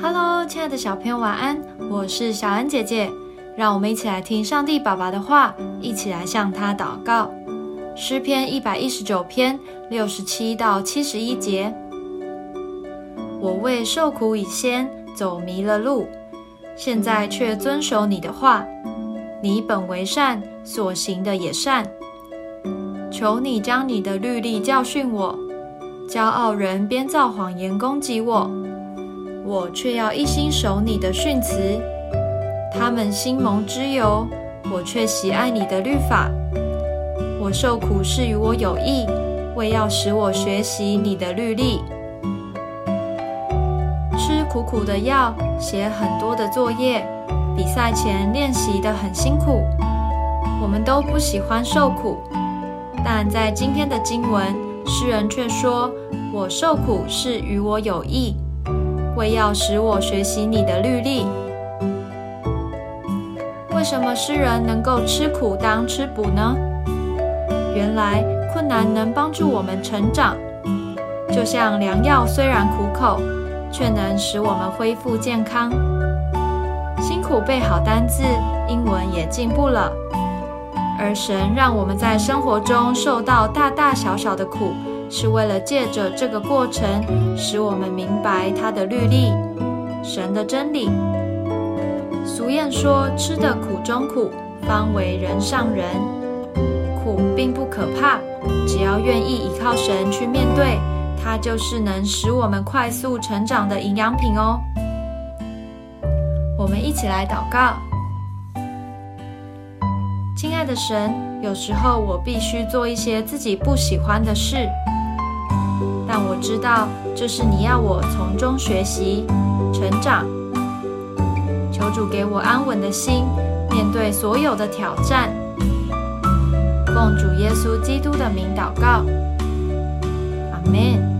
Hello，亲爱的小朋友，晚安！我是小恩姐姐，让我们一起来听上帝爸爸的话，一起来向他祷告。诗篇一百一十九篇六十七到七十一节：我为受苦以先走迷了路，现在却遵守你的话。你本为善，所行的也善。求你将你的律例教训我。骄傲人编造谎言攻击我。我却要一心守你的训词，他们心蒙之由，我却喜爱你的律法。我受苦是与我有益，为要使我学习你的律例。吃苦苦的药，写很多的作业，比赛前练习的很辛苦。我们都不喜欢受苦，但在今天的经文，诗人却说：我受苦是与我有益。为要使我学习你的律例。为什么诗人能够吃苦当吃补呢？原来困难能帮助我们成长，就像良药虽然苦口，却能使我们恢复健康。辛苦背好单字，英文也进步了。而神让我们在生活中受到大大小小的苦。是为了借着这个过程，使我们明白他的律例、神的真理。俗谚说：“吃的苦中苦，方为人上人。”苦并不可怕，只要愿意依靠神去面对，它就是能使我们快速成长的营养品哦。我们一起来祷告：亲爱的神，有时候我必须做一些自己不喜欢的事。但我知道，这是你要我从中学习、成长。求主给我安稳的心，面对所有的挑战。奉主耶稣基督的名祷告，阿门。